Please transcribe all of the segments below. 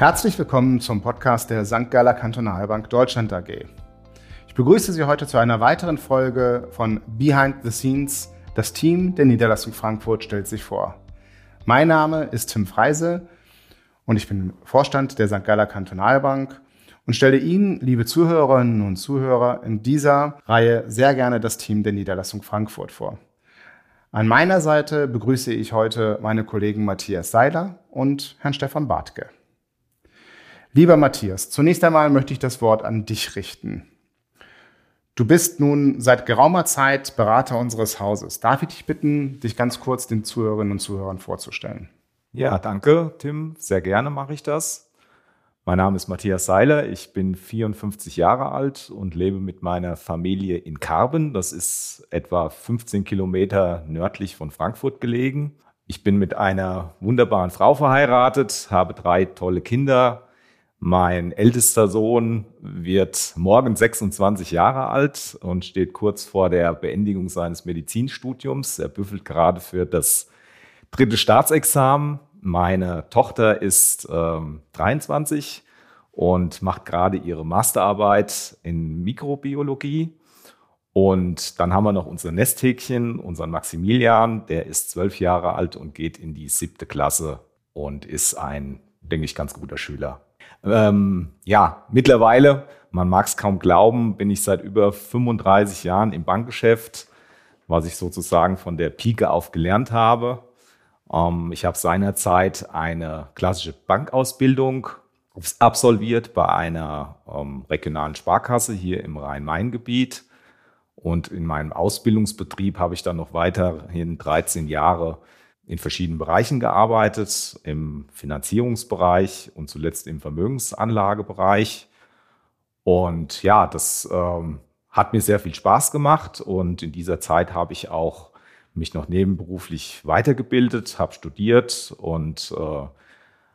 Herzlich willkommen zum Podcast der St. Galler Kantonalbank Deutschland AG. Ich begrüße Sie heute zu einer weiteren Folge von Behind the Scenes. Das Team der Niederlassung Frankfurt stellt sich vor. Mein Name ist Tim Freise und ich bin Vorstand der St. Galler Kantonalbank und stelle Ihnen, liebe Zuhörerinnen und Zuhörer, in dieser Reihe sehr gerne das Team der Niederlassung Frankfurt vor. An meiner Seite begrüße ich heute meine Kollegen Matthias Seiler und Herrn Stefan Bartke. Lieber Matthias, zunächst einmal möchte ich das Wort an dich richten. Du bist nun seit geraumer Zeit Berater unseres Hauses. Darf ich dich bitten, dich ganz kurz den Zuhörerinnen und Zuhörern vorzustellen? Ja, danke, Tim. Sehr gerne mache ich das. Mein Name ist Matthias Seiler. Ich bin 54 Jahre alt und lebe mit meiner Familie in Karben. Das ist etwa 15 Kilometer nördlich von Frankfurt gelegen. Ich bin mit einer wunderbaren Frau verheiratet, habe drei tolle Kinder, mein ältester Sohn wird morgen 26 Jahre alt und steht kurz vor der Beendigung seines Medizinstudiums. Er büffelt gerade für das dritte Staatsexamen. Meine Tochter ist ähm, 23 und macht gerade ihre Masterarbeit in Mikrobiologie. Und dann haben wir noch unser Nesthäkchen, unseren Maximilian, der ist zwölf Jahre alt und geht in die siebte Klasse und ist ein, denke ich, ganz guter Schüler. Ähm, ja, mittlerweile, man mag es kaum glauben, bin ich seit über 35 Jahren im Bankgeschäft, was ich sozusagen von der Pike auf gelernt habe. Ähm, ich habe seinerzeit eine klassische Bankausbildung absolviert bei einer ähm, regionalen Sparkasse hier im Rhein-Main-Gebiet. Und in meinem Ausbildungsbetrieb habe ich dann noch weiterhin 13 Jahre in verschiedenen Bereichen gearbeitet, im Finanzierungsbereich und zuletzt im Vermögensanlagebereich. Und ja, das ähm, hat mir sehr viel Spaß gemacht und in dieser Zeit habe ich auch mich noch nebenberuflich weitergebildet, habe studiert und äh,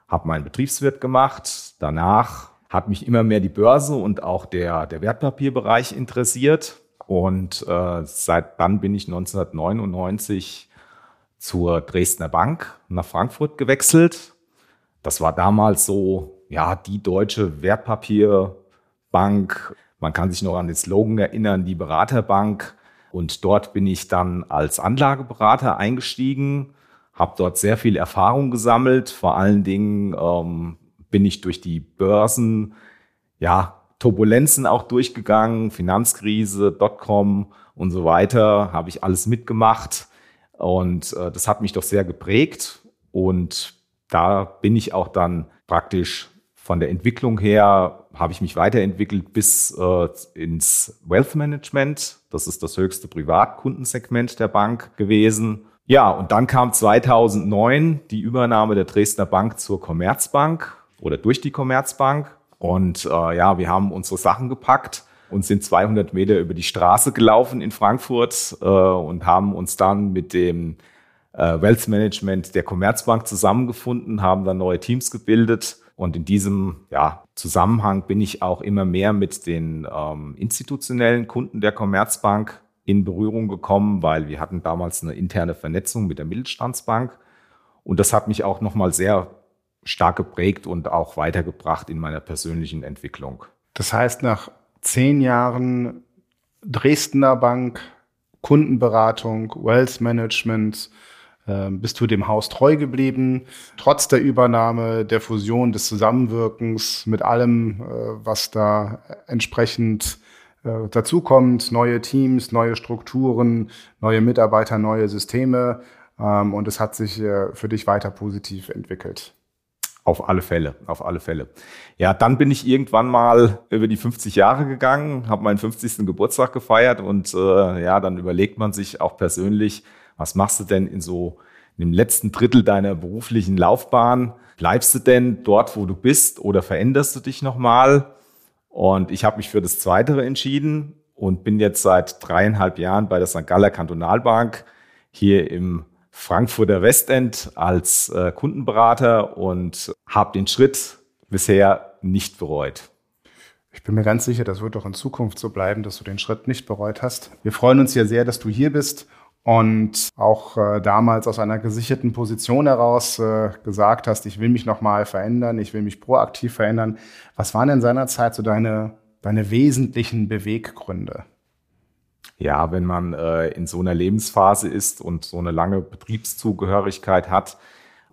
habe meinen Betriebswirt gemacht. Danach hat mich immer mehr die Börse und auch der, der Wertpapierbereich interessiert. Und äh, seit dann bin ich 1999 zur Dresdner Bank nach Frankfurt gewechselt. Das war damals so, ja, die deutsche Wertpapierbank. Man kann sich noch an den Slogan erinnern, die Beraterbank. Und dort bin ich dann als Anlageberater eingestiegen, habe dort sehr viel Erfahrung gesammelt. Vor allen Dingen ähm, bin ich durch die Börsen, ja, Turbulenzen auch durchgegangen, Finanzkrise, Dotcom und so weiter, habe ich alles mitgemacht. Und äh, das hat mich doch sehr geprägt. Und da bin ich auch dann praktisch von der Entwicklung her, habe ich mich weiterentwickelt bis äh, ins Wealth Management. Das ist das höchste Privatkundensegment der Bank gewesen. Ja, und dann kam 2009 die Übernahme der Dresdner Bank zur Commerzbank oder durch die Commerzbank. Und äh, ja, wir haben unsere Sachen gepackt und sind 200 Meter über die Straße gelaufen in Frankfurt äh, und haben uns dann mit dem äh, Wealth Management der Commerzbank zusammengefunden, haben dann neue Teams gebildet. Und in diesem ja, Zusammenhang bin ich auch immer mehr mit den ähm, institutionellen Kunden der Commerzbank in Berührung gekommen, weil wir hatten damals eine interne Vernetzung mit der Mittelstandsbank. Und das hat mich auch nochmal sehr stark geprägt und auch weitergebracht in meiner persönlichen Entwicklung. Das heißt, nach zehn Jahren Dresdner Bank, Kundenberatung, Wealth Management, äh, bist du dem Haus treu geblieben, trotz der Übernahme, der Fusion, des Zusammenwirkens mit allem, äh, was da entsprechend äh, dazukommt, neue Teams, neue Strukturen, neue Mitarbeiter, neue Systeme. Ähm, und es hat sich für dich weiter positiv entwickelt. Auf alle Fälle, auf alle Fälle. Ja, dann bin ich irgendwann mal über die 50 Jahre gegangen, habe meinen 50. Geburtstag gefeiert und äh, ja, dann überlegt man sich auch persönlich, was machst du denn in so in letzten Drittel deiner beruflichen Laufbahn? Bleibst du denn dort, wo du bist oder veränderst du dich nochmal? Und ich habe mich für das Zweite entschieden und bin jetzt seit dreieinhalb Jahren bei der St. Galler Kantonalbank hier im Frankfurter Westend als äh, Kundenberater und habe den Schritt bisher nicht bereut. Ich bin mir ganz sicher, das wird auch in Zukunft so bleiben, dass du den Schritt nicht bereut hast. Wir freuen uns ja sehr, dass du hier bist und auch äh, damals aus einer gesicherten Position heraus äh, gesagt hast, ich will mich nochmal verändern, ich will mich proaktiv verändern. Was waren denn seinerzeit so deine, deine wesentlichen Beweggründe? Ja, wenn man äh, in so einer Lebensphase ist und so eine lange Betriebszugehörigkeit hat,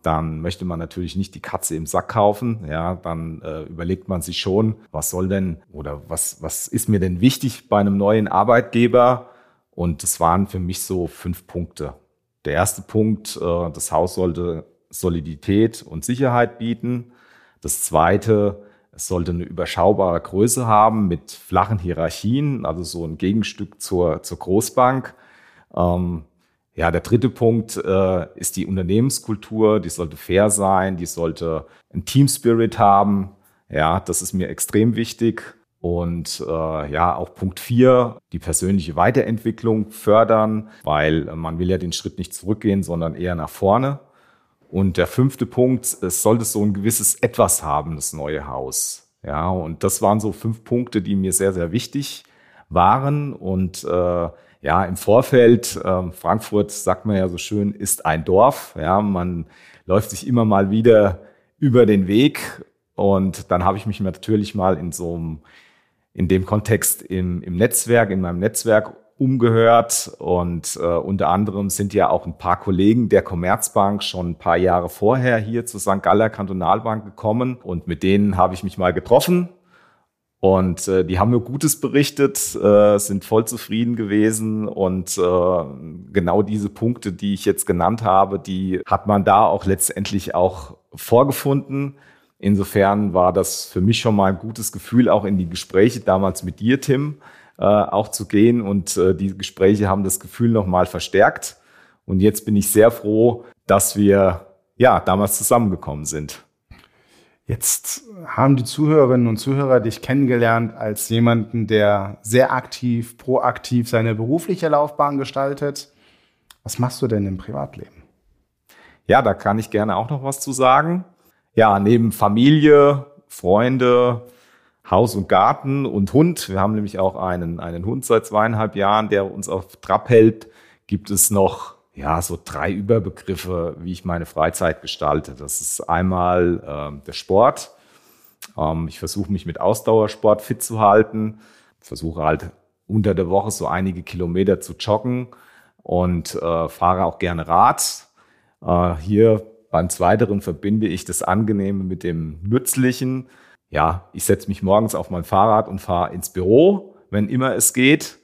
dann möchte man natürlich nicht die Katze im Sack kaufen. Ja, dann äh, überlegt man sich schon, was soll denn oder was, was ist mir denn wichtig bei einem neuen Arbeitgeber? Und das waren für mich so fünf Punkte. Der erste Punkt, äh, das Haus sollte Solidität und Sicherheit bieten. Das zweite, es sollte eine überschaubare Größe haben mit flachen Hierarchien, also so ein Gegenstück zur, zur Großbank. Ähm, ja, der dritte Punkt äh, ist die Unternehmenskultur. Die sollte fair sein, die sollte ein Team Spirit haben. Ja, das ist mir extrem wichtig. Und äh, ja, auch Punkt vier, die persönliche Weiterentwicklung fördern, weil man will ja den Schritt nicht zurückgehen, sondern eher nach vorne. Und der fünfte Punkt, es sollte so ein gewisses Etwas haben, das neue Haus. Ja, und das waren so fünf Punkte, die mir sehr, sehr wichtig waren. Und äh, ja, im Vorfeld, äh, Frankfurt, sagt man ja so schön, ist ein Dorf. Ja, man läuft sich immer mal wieder über den Weg. Und dann habe ich mich natürlich mal in so einem, in dem Kontext im, im Netzwerk, in meinem Netzwerk umgehört. Und äh, unter anderem sind ja auch ein paar Kollegen der Commerzbank schon ein paar Jahre vorher hier zur St. Galler Kantonalbank gekommen. Und mit denen habe ich mich mal getroffen und äh, die haben nur Gutes berichtet, äh, sind voll zufrieden gewesen und äh, genau diese Punkte, die ich jetzt genannt habe, die hat man da auch letztendlich auch vorgefunden. Insofern war das für mich schon mal ein gutes Gefühl, auch in die Gespräche damals mit dir, Tim, äh, auch zu gehen. Und äh, die Gespräche haben das Gefühl nochmal verstärkt. Und jetzt bin ich sehr froh, dass wir ja damals zusammengekommen sind. Jetzt haben die Zuhörerinnen und Zuhörer dich kennengelernt als jemanden, der sehr aktiv, proaktiv seine berufliche Laufbahn gestaltet. Was machst du denn im Privatleben? Ja, da kann ich gerne auch noch was zu sagen. Ja, neben Familie, Freunde, Haus und Garten und Hund, wir haben nämlich auch einen, einen Hund seit zweieinhalb Jahren, der uns auf Trab hält, gibt es noch ja, so drei Überbegriffe, wie ich meine Freizeit gestalte. Das ist einmal äh, der Sport. Ähm, ich versuche mich mit Ausdauersport fit zu halten. Versuche halt unter der Woche so einige Kilometer zu joggen und äh, fahre auch gerne Rad. Äh, hier beim Zweiteren verbinde ich das Angenehme mit dem Nützlichen. Ja, ich setze mich morgens auf mein Fahrrad und fahre ins Büro, wenn immer es geht.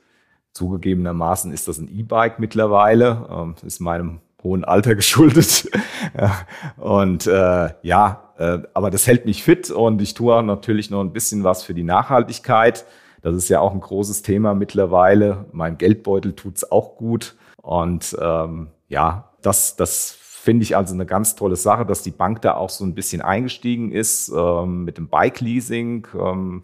Zugegebenermaßen ist das ein E-Bike mittlerweile, ähm, ist meinem hohen Alter geschuldet. und äh, ja, äh, aber das hält mich fit und ich tue auch natürlich noch ein bisschen was für die Nachhaltigkeit. Das ist ja auch ein großes Thema mittlerweile. Mein Geldbeutel tut's auch gut. Und ähm, ja, das, das finde ich also eine ganz tolle Sache, dass die Bank da auch so ein bisschen eingestiegen ist ähm, mit dem Bike-Leasing. Ähm,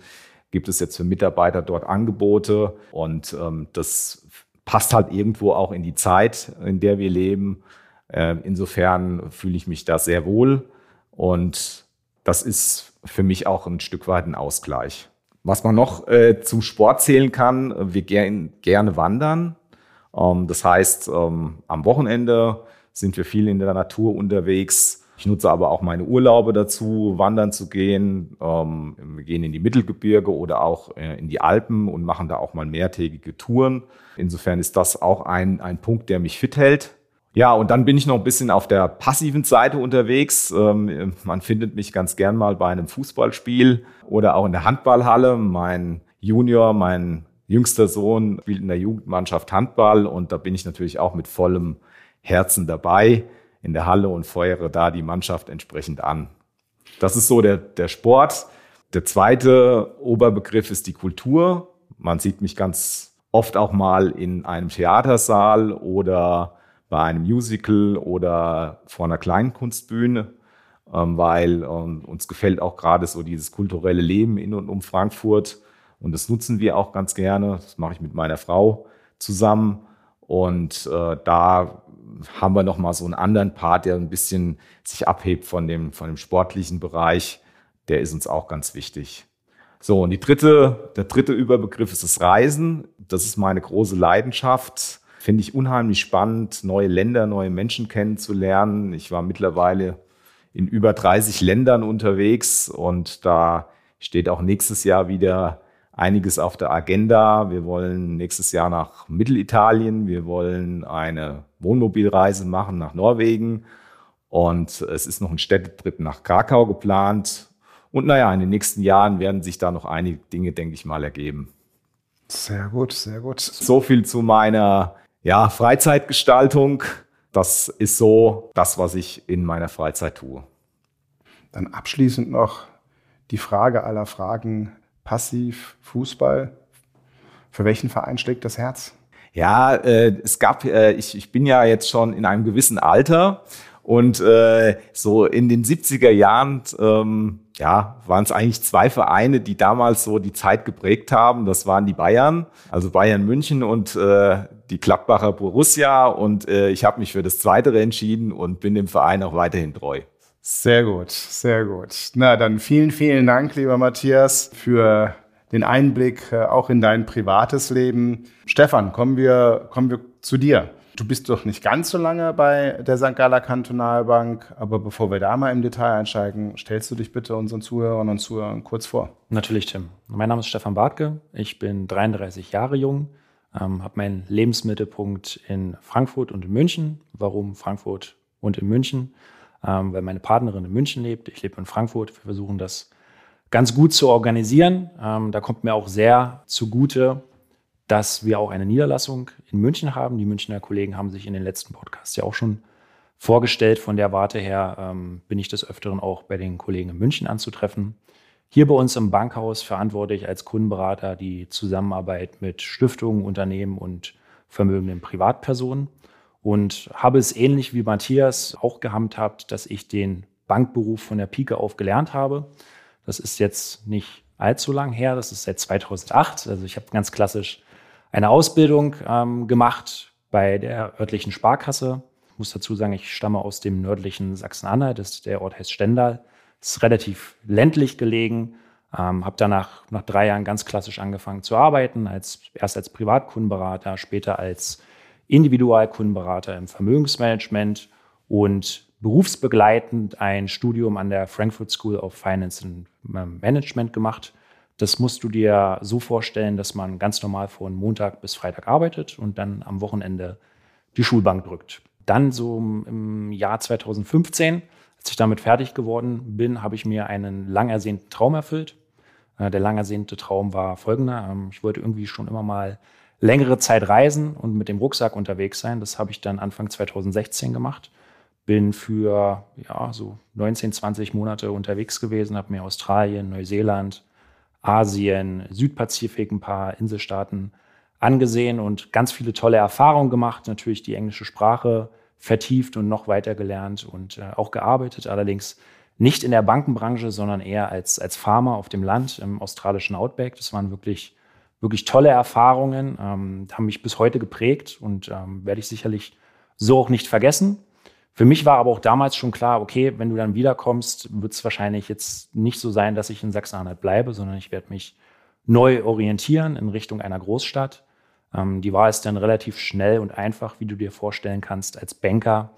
gibt es jetzt für Mitarbeiter dort Angebote und ähm, das passt halt irgendwo auch in die Zeit, in der wir leben. Äh, insofern fühle ich mich da sehr wohl und das ist für mich auch ein Stück weit ein Ausgleich. Was man noch äh, zum Sport zählen kann, wir gern, gerne wandern. Ähm, das heißt, ähm, am Wochenende sind wir viel in der Natur unterwegs ich nutze aber auch meine Urlaube dazu, wandern zu gehen. Ähm, wir gehen in die Mittelgebirge oder auch äh, in die Alpen und machen da auch mal mehrtägige Touren. Insofern ist das auch ein, ein Punkt, der mich fit hält. Ja, und dann bin ich noch ein bisschen auf der passiven Seite unterwegs. Ähm, man findet mich ganz gern mal bei einem Fußballspiel oder auch in der Handballhalle. Mein Junior, mein jüngster Sohn spielt in der Jugendmannschaft Handball und da bin ich natürlich auch mit vollem Herzen dabei in der Halle und feuere da die Mannschaft entsprechend an. Das ist so der, der Sport. Der zweite Oberbegriff ist die Kultur. Man sieht mich ganz oft auch mal in einem Theatersaal oder bei einem Musical oder vor einer Kleinkunstbühne, ähm, weil ähm, uns gefällt auch gerade so dieses kulturelle Leben in und um Frankfurt. Und das nutzen wir auch ganz gerne. Das mache ich mit meiner Frau zusammen. Und äh, da haben wir noch mal so einen anderen Part, der ein bisschen sich abhebt von dem, von dem sportlichen Bereich. Der ist uns auch ganz wichtig. So, und die dritte, der dritte Überbegriff ist das Reisen. Das ist meine große Leidenschaft. finde ich unheimlich spannend, neue Länder, neue Menschen kennenzulernen. Ich war mittlerweile in über 30 Ländern unterwegs und da steht auch nächstes Jahr wieder einiges auf der Agenda. Wir wollen nächstes Jahr nach Mittelitalien, wir wollen eine Wohnmobilreise machen nach Norwegen und es ist noch ein Städtetrip nach Krakau geplant. Und naja, in den nächsten Jahren werden sich da noch einige Dinge, denke ich mal, ergeben. Sehr gut, sehr gut. So viel zu meiner ja, Freizeitgestaltung. Das ist so das, was ich in meiner Freizeit tue. Dann abschließend noch die Frage aller Fragen passiv Fußball. Für welchen Verein schlägt das Herz? Ja, äh, es gab, äh, ich, ich bin ja jetzt schon in einem gewissen Alter und äh, so in den 70er Jahren ähm, ja, waren es eigentlich zwei Vereine, die damals so die Zeit geprägt haben. Das waren die Bayern, also Bayern München und äh, die Gladbacher Borussia. Und äh, ich habe mich für das Zweite entschieden und bin dem Verein auch weiterhin treu. Sehr gut, sehr gut. Na, dann vielen, vielen Dank, lieber Matthias, für den Einblick äh, auch in dein privates Leben. Stefan, kommen wir, kommen wir zu dir. Du bist doch nicht ganz so lange bei der St. Galler Kantonalbank, aber bevor wir da mal im Detail einsteigen, stellst du dich bitte unseren Zuhörern und Zuhörern kurz vor. Natürlich, Tim. Mein Name ist Stefan Bartke. Ich bin 33 Jahre jung, ähm, habe meinen Lebensmittelpunkt in Frankfurt und in München. Warum Frankfurt und in München? Ähm, weil meine Partnerin in München lebt. Ich lebe in Frankfurt. Wir versuchen das ganz gut zu organisieren. Ähm, da kommt mir auch sehr zugute, dass wir auch eine Niederlassung in München haben. Die Münchner Kollegen haben sich in den letzten Podcasts ja auch schon vorgestellt. Von der Warte her ähm, bin ich des Öfteren auch bei den Kollegen in München anzutreffen. Hier bei uns im Bankhaus verantworte ich als Kundenberater die Zusammenarbeit mit Stiftungen, Unternehmen und vermögenden Privatpersonen und habe es ähnlich wie Matthias auch gehandhabt, dass ich den Bankberuf von der Pike auf gelernt habe. Das ist jetzt nicht allzu lang her, das ist seit 2008. Also ich habe ganz klassisch eine Ausbildung ähm, gemacht bei der örtlichen Sparkasse. Ich muss dazu sagen, ich stamme aus dem nördlichen Sachsen-Anhalt, der Ort heißt Stendal. ist relativ ländlich gelegen. Ähm, habe danach nach drei Jahren ganz klassisch angefangen zu arbeiten, als, erst als Privatkundenberater, später als Individualkundenberater im Vermögensmanagement und berufsbegleitend ein Studium an der Frankfurt School of Finance and Management gemacht. Das musst du dir so vorstellen, dass man ganz normal von Montag bis Freitag arbeitet und dann am Wochenende die Schulbank drückt. Dann so im Jahr 2015, als ich damit fertig geworden bin, habe ich mir einen lang ersehnten Traum erfüllt. Äh, der lang ersehnte Traum war folgender. Ähm, ich wollte irgendwie schon immer mal längere Zeit reisen und mit dem Rucksack unterwegs sein. Das habe ich dann Anfang 2016 gemacht. Bin für ja, so 19, 20 Monate unterwegs gewesen, habe mir Australien, Neuseeland, Asien, Südpazifik, ein paar Inselstaaten angesehen und ganz viele tolle Erfahrungen gemacht. Natürlich die englische Sprache vertieft und noch weiter gelernt und äh, auch gearbeitet. Allerdings nicht in der Bankenbranche, sondern eher als, als Farmer auf dem Land im australischen Outback. Das waren wirklich wirklich tolle Erfahrungen, ähm, haben mich bis heute geprägt und ähm, werde ich sicherlich so auch nicht vergessen. Für mich war aber auch damals schon klar, okay, wenn du dann wiederkommst, wird es wahrscheinlich jetzt nicht so sein, dass ich in Sachsen-Anhalt bleibe, sondern ich werde mich neu orientieren in Richtung einer Großstadt. Ähm, die Wahl ist dann relativ schnell und einfach, wie du dir vorstellen kannst. Als Banker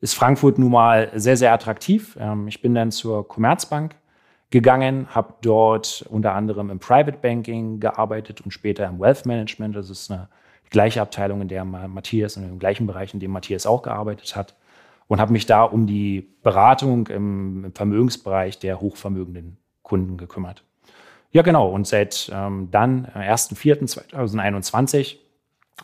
ist Frankfurt nun mal sehr, sehr attraktiv. Ähm, ich bin dann zur Commerzbank gegangen, habe dort unter anderem im Private Banking gearbeitet und später im Wealth Management. Das ist eine gleiche Abteilung, in der Matthias, in dem gleichen Bereich, in dem Matthias auch gearbeitet hat. Und habe mich da um die Beratung im, im Vermögensbereich der hochvermögenden Kunden gekümmert. Ja, genau. Und seit ähm, dann, äh, 1.4.2021,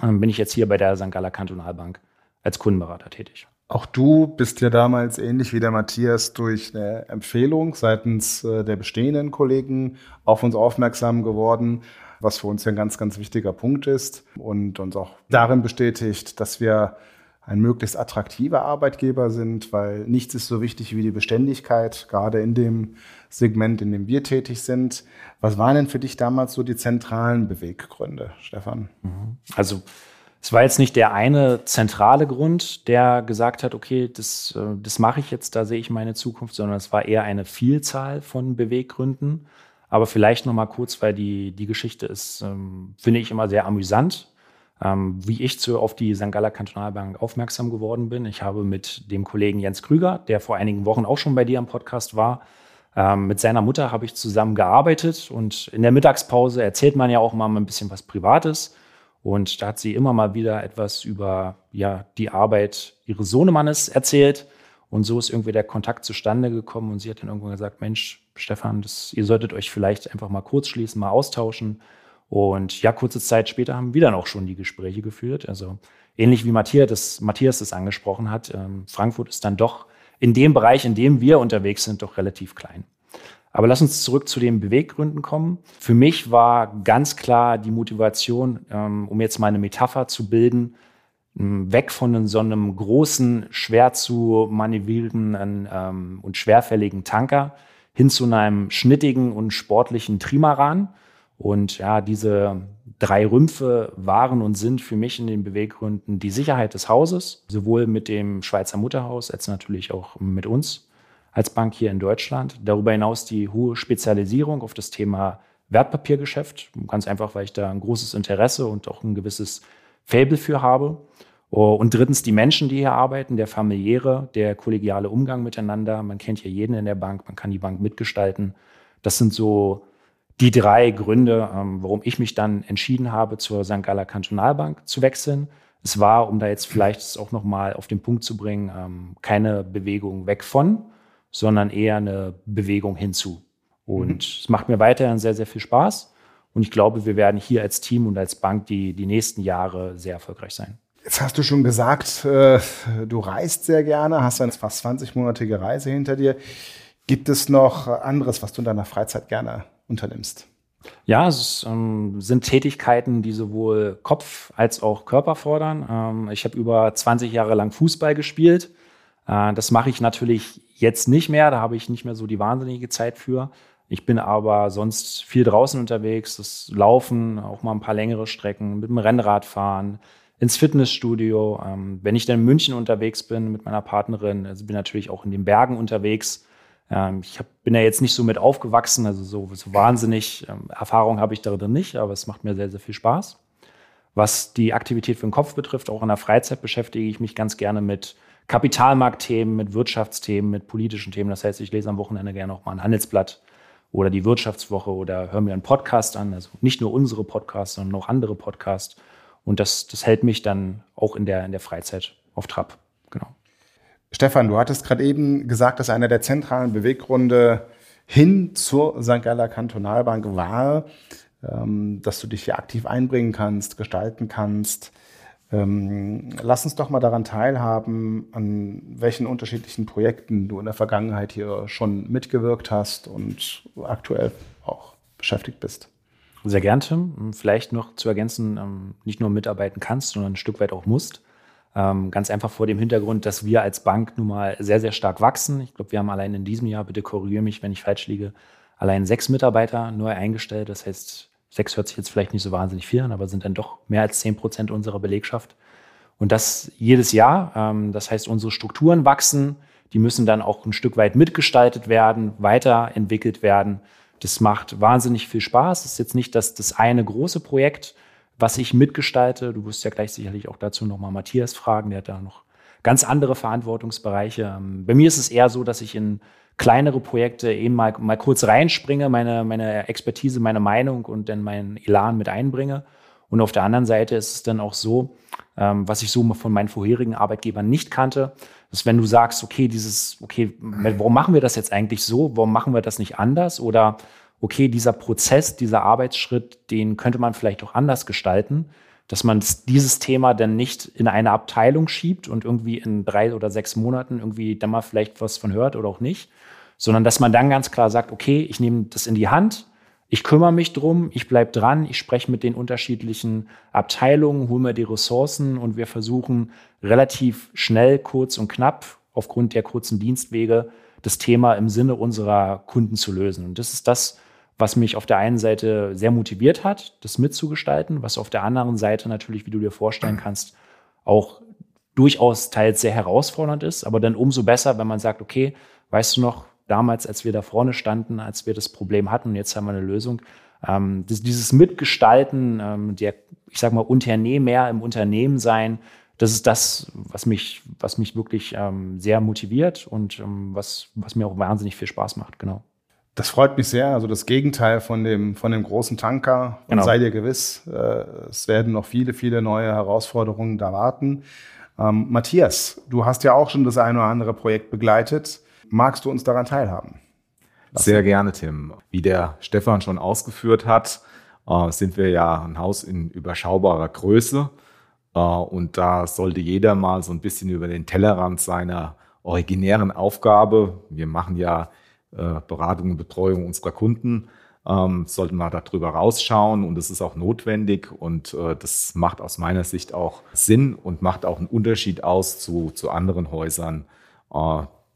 ähm, bin ich jetzt hier bei der St. Galler Kantonalbank als Kundenberater tätig. Auch du bist ja damals ähnlich wie der Matthias durch eine Empfehlung seitens äh, der bestehenden Kollegen auf uns aufmerksam geworden, was für uns ja ein ganz, ganz wichtiger Punkt ist und uns auch darin bestätigt, dass wir ein möglichst attraktiver Arbeitgeber sind, weil nichts ist so wichtig wie die Beständigkeit, gerade in dem Segment, in dem wir tätig sind. Was waren denn für dich damals so die zentralen Beweggründe, Stefan? Mhm. Also es war jetzt nicht der eine zentrale Grund, der gesagt hat, okay, das, äh, das mache ich jetzt, da sehe ich meine Zukunft, sondern es war eher eine Vielzahl von Beweggründen. Aber vielleicht noch mal kurz, weil die, die Geschichte ist, ähm, finde ich immer sehr amüsant. ähm, wie ich zu, auf die St. Galler Kantonalbank aufmerksam geworden bin. Ich habe mit dem Kollegen Jens Krüger, der vor einigen Wochen auch schon bei dir am Podcast war, ähm, mit seiner Mutter habe ich zusammen gearbeitet und in der Mittagspause erzählt man ja auch mal ein bisschen was Privates. Und da hat sie immer mal wieder etwas über ja, die Arbeit ihres Sohnemannes erzählt. Und so ist irgendwie der Kontakt zustande gekommen. Und sie hat dann irgendwann gesagt: Mensch, Stefan, das, ihr solltet euch vielleicht einfach mal kurz schließen, mal austauschen. Und ja, kurze Zeit später haben wir dann auch schon die Gespräche geführt. Also ähnlich wie Matthias das, Matthias das angesprochen hat, ähm, Frankfurt ist dann doch in dem Bereich, in dem wir unterwegs sind, doch relativ klein. Aber lass uns zurück zu den Beweggründen kommen. Für mich war ganz klar die Motivation, ähm, um jetzt mal eine Metapher zu bilden, weg von so einem großen, schwer zu manövrierenden ähm, und schwerfälligen Tanker hin zu einem schnittigen und sportlichen Trimaran. Und ja, diese drei Rümpfe waren und sind für mich in den Beweggründen die Sicherheit des Hauses, sowohl mit dem Schweizer Mutterhaus als natürlich auch mit uns als Bank hier in Deutschland. Darüber hinaus die hohe Spezialisierung auf das Thema Wertpapiergeschäft. Ganz einfach, weil ich da ein großes Interesse und auch ein gewisses Fable für habe. Und drittens die Menschen, die hier arbeiten, der familiäre, der kollegiale Umgang miteinander. Man kennt hier jeden in der Bank, man kann die Bank mitgestalten. Das sind so die drei Gründe, ähm, warum ich mich dann entschieden habe, zur St. Galler Kantonalbank zu wechseln. Es war, um da jetzt vielleicht auch nochmal auf den Punkt zu bringen, ähm, keine Bewegung weg von, sondern eher eine Bewegung hinzu. Und mhm. es macht mir weiterhin sehr, sehr viel Spaß. Und ich glaube, wir werden hier als Team und als Bank die, die nächsten Jahre sehr erfolgreich sein. Jetzt hast du schon gesagt, äh, du reist sehr gerne, hast eine fast 20-monatige Reise hinter dir. Gibt es noch anderes, was du in deiner Freizeit gerne unternimmst? Ja, es ähm, sind Tätigkeiten, die sowohl Kopf als auch Körper fordern. Ähm, ich habe über 20 Jahre lang Fußball gespielt. Äh, das mache ich natürlich jetzt nicht mehr. Da habe ich nicht mehr so die wahnsinnige Zeit für. Ich bin aber sonst viel draußen unterwegs, das Laufen, auch mal ein paar längere Strecken, mit dem Rennrad fahren, ins Fitnessstudio. Ähm, wenn ich dann in München unterwegs bin mit meiner Partnerin, also bin natürlich auch in den Bergen unterwegs. Ähm, ich bin ja jetzt nicht so mit aufgewachsen, also so, so wahnsinnig ähm, Erfahrung habe ich darin nicht, aber es macht mir sehr, sehr viel Spaß. Was die Aktivität für den Kopf betrifft, auch in der Freizeit beschäftige ich mich ganz gerne mit Kapitalmarktthemen, mit Wirtschaftsthemen, mit politischen Themen. Das heißt, ich lese am Wochenende gerne auch mal ein Handelsblatt oder die Wirtschaftswoche oder höre mir einen Podcast an. Also nicht nur unsere Podcasts, sondern auch andere Podcasts. Und das, das hält mich dann auch in der, in der Freizeit auf Trab. Genau. Stefan, du hattest gerade eben gesagt, dass einer der zentralen Beweggründe hin zur St. Galler Kantonalbank war, ähm, dass du dich hier aktiv einbringen kannst, gestalten kannst. Ähm, lass uns doch mal daran teilhaben, an welchen unterschiedlichen Projekten du in der Vergangenheit hier schon mitgewirkt hast und aktuell auch beschäftigt bist. Sehr gern, Tim. Vielleicht noch zu ergänzen, ähm, nicht nur mitarbeiten kannst, sondern ein Stück weit auch musst. Ähm, ganz einfach vor dem Hintergrund, dass wir als Bank nun mal sehr, sehr stark wachsen. Ich glaube, wir haben allein in diesem Jahr, bitte korrigiere mich, wenn ich falsch liege, allein sechs Mitarbeiter neu eingestellt. Das heißt, Sechs hört sich jetzt vielleicht nicht so wahnsinnig viel an, aber sind dann doch mehr als zehn Prozent unserer Belegschaft. Und das jedes Jahr. Ähm, das heißt, unsere Strukturen wachsen. Die müssen dann auch ein Stück weit mitgestaltet werden, weiterentwickelt werden. Das macht wahnsinnig viel Spaß. Das ist jetzt nicht das, das eine große Projekt, was ich mitgestalte. Du wirst ja gleich sicherlich auch dazu nochmal Matthias fragen. Der hat da noch ganz andere Verantwortungsbereiche. Ähm, bei mir ist es eher so, dass ich in kleinere Projekte eben mal, mal kurz reinspringe, meine, meine Expertise, meine Meinung und dann meinen Elan mit einbringe. Und auf der anderen Seite ist es dann auch so, ähm, was ich so von meinen vorherigen Arbeitgebern nicht kannte, dass wenn du sagst, okay, dieses, okay, warum machen wir das jetzt eigentlich so? Warum machen wir das nicht anders? Oder okay, dieser Prozess, dieser Arbeitsschritt, den könnte man vielleicht auch anders gestalten, dass man dieses Thema dann nicht in eine Abteilung schiebt und irgendwie in drei oder sechs Monaten irgendwie dann mal vielleicht was von hört oder auch nicht, sondern dass man dann ganz klar sagt, okay, ich nehme das in die Hand, ich kümmere mich drum, ich bleibe dran, ich spreche mit den unterschiedlichen Abteilungen, hole mir die Ressourcen und wir versuchen relativ schnell, kurz und knapp aufgrund der kurzen Dienstwege das Thema im Sinne unserer Kunden zu lösen. Und das ist das, was mich auf der einen Seite sehr motiviert hat, das mitzugestalten, was auf der anderen Seite natürlich, wie du dir vorstellen kannst, auch durchaus teils sehr herausfordernd ist, aber dann umso besser, wenn man sagt, okay, weißt du noch, damals, als wir da vorne standen, als wir das Problem hatten und jetzt haben wir eine Lösung, ähm, das, dieses Mitgestalten, ähm, der, ich sag mal, Unternehmer im Unternehmen sein, das ist das, was mich, was mich wirklich ähm, sehr motiviert und ähm, was, was mir auch wahnsinnig viel Spaß macht, genau. Das freut mich sehr. Also das Gegenteil von dem, von dem großen Tanker. Und genau. sei dir gewiss, äh, es werden noch viele, viele neue Herausforderungen da warten. Ähm, Matthias, du hast ja auch schon das eine oder andere Projekt begleitet. Magst du uns daran teilhaben? Lassen? Sehr gerne, Tim. Wie der Stefan schon ausgeführt hat, äh, sind wir ja ein Haus in überschaubarer Größe. Äh, und da sollte jeder mal so ein bisschen über den Tellerrand seiner originären Aufgabe, wir machen ja äh, Beratung und Betreuung unserer Kunden, ähm, sollten wir darüber rausschauen und es ist auch notwendig und das macht aus meiner Sicht auch Sinn und macht auch einen Unterschied aus zu, zu anderen Häusern,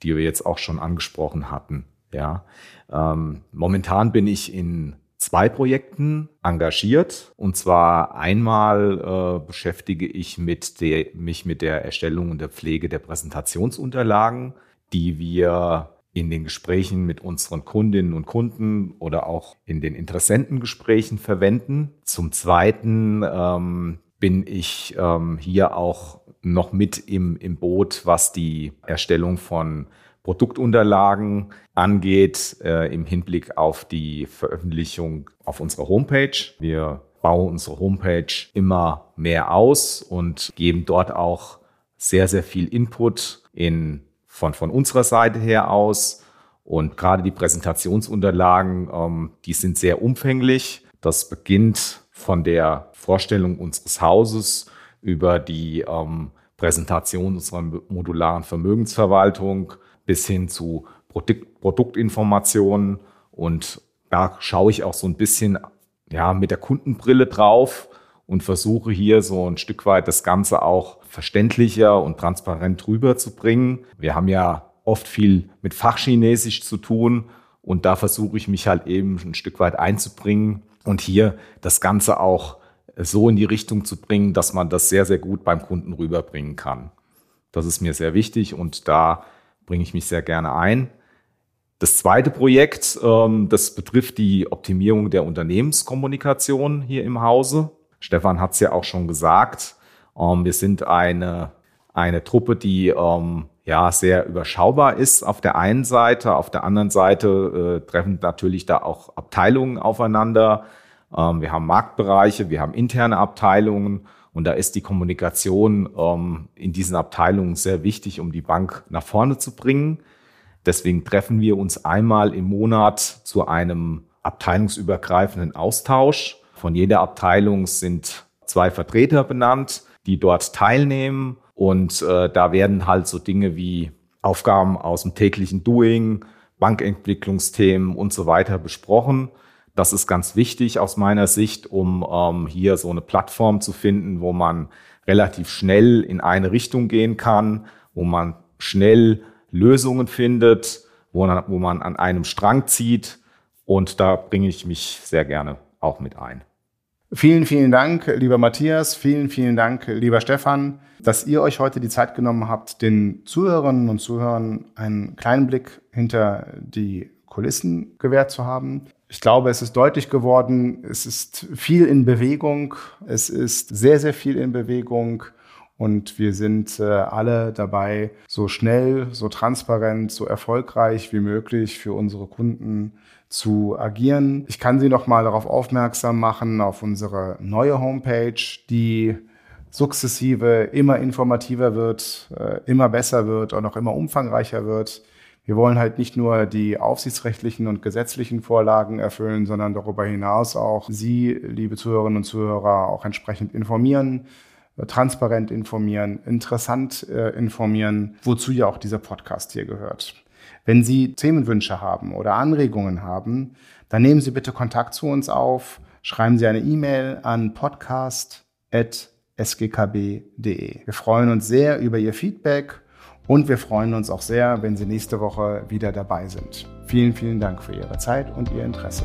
die wir jetzt auch schon angesprochen hatten. Ja, ähm, momentan bin ich in zwei Projekten engagiert. Und zwar einmal äh, beschäftige ich mit der, mich mit der Erstellung und der Pflege der Präsentationsunterlagen, die wir in den Gesprächen mit unseren Kundinnen und Kunden oder auch in den Interessentengesprächen verwenden. Zum Zweiten ähm, bin ich ähm, hier auch noch mit im, im Boot, was die Erstellung von Produktunterlagen angeht, äh, im Hinblick auf die Veröffentlichung auf unserer Homepage. Wir bauen unsere Homepage immer mehr aus und geben dort auch sehr, sehr viel Input in von, von unserer Seite her aus. Und gerade die Präsentationsunterlagen, ähm, die sind sehr umfänglich. Das beginnt von der Vorstellung unseres Hauses über die ähm, Präsentation unserer modularen Vermögensverwaltung bis hin zu Produkt, Produktinformationen. Und da schaue ich auch so ein bisschen ja, mit der Kundenbrille drauf und versuche hier so ein Stück weit das Ganze auch verständlicher und transparent rüberzubringen. Wir haben ja oft viel mit Fachchinesisch zu tun und da versuche ich mich halt eben ein Stück weit einzubringen und hier das Ganze auch so in die Richtung zu bringen, dass man das sehr, sehr gut beim Kunden rüberbringen kann. Das ist mir sehr wichtig und da bringe ich mich sehr gerne ein. Das zweite Projekt, ähm, das betrifft die Optimierung der Unternehmenskommunikation hier im Hause. Stefan hat es ja auch schon gesagt. Ähm, wir sind eine, eine Truppe, die ähm, ja sehr überschaubar ist auf der einen Seite. Auf der anderen Seite äh, treffen natürlich da auch Abteilungen aufeinander. Ähm, wir haben Marktbereiche, wir haben interne Abteilungen und da ist die Kommunikation ähm, in diesen Abteilungen sehr wichtig, um die Bank nach vorne zu bringen. Deswegen treffen wir uns einmal im Monat zu einem abteilungsübergreifenden Austausch. Von jeder Abteilung sind zwei Vertreter benannt, die dort teilnehmen. Und äh, da werden halt so Dinge wie Aufgaben aus dem täglichen Doing, Bankentwicklungsthemen und so weiter besprochen. Das ist ganz wichtig aus meiner Sicht, um ähm, hier so eine Plattform zu finden, wo man relativ schnell in eine Richtung gehen kann, wo man schnell Lösungen findet, wo wo man an einem Strang zieht. Und da bringe ich mich sehr gerne auch mit ein. Vielen, vielen Dank, lieber Matthias. Vielen, vielen Dank, lieber Stefan, dass ihr euch heute die Zeit genommen habt, den Zuhörerinnen und Zuhörern einen kleinen Blick hinter die Kulissen gewährt zu haben. Ich glaube, es ist deutlich geworden, es ist viel in Bewegung, es ist sehr, sehr viel in Bewegung und wir sind äh, alle dabei, so schnell, so transparent, so erfolgreich wie möglich für unsere Kunden zu agieren. Ich kann Sie noch mal darauf aufmerksam machen, auf unsere neue Homepage, die sukzessive immer informativer wird, äh, immer besser wird und auch immer umfangreicher wird. Wir wollen halt nicht nur die aufsichtsrechtlichen und gesetzlichen Vorlagen erfüllen, sondern darüber hinaus auch Sie, liebe Zuhörerinnen und Zuhörer, auch entsprechend informieren, äh, transparent informieren, interessant äh, informieren, wozu ja auch dieser Podcast hier gehört. Wenn Sie Themenwünsche haben oder Anregungen haben, dann nehmen Sie bitte Kontakt zu uns auf, schreiben Sie eine E-Mail an podcast.sgkb.de. Wir freuen uns sehr über Ihr Feedback und wir freuen uns auch sehr, wenn Sie nächste Woche wieder dabei sind. Vielen, vielen Dank für Ihre Zeit und Ihr Interesse.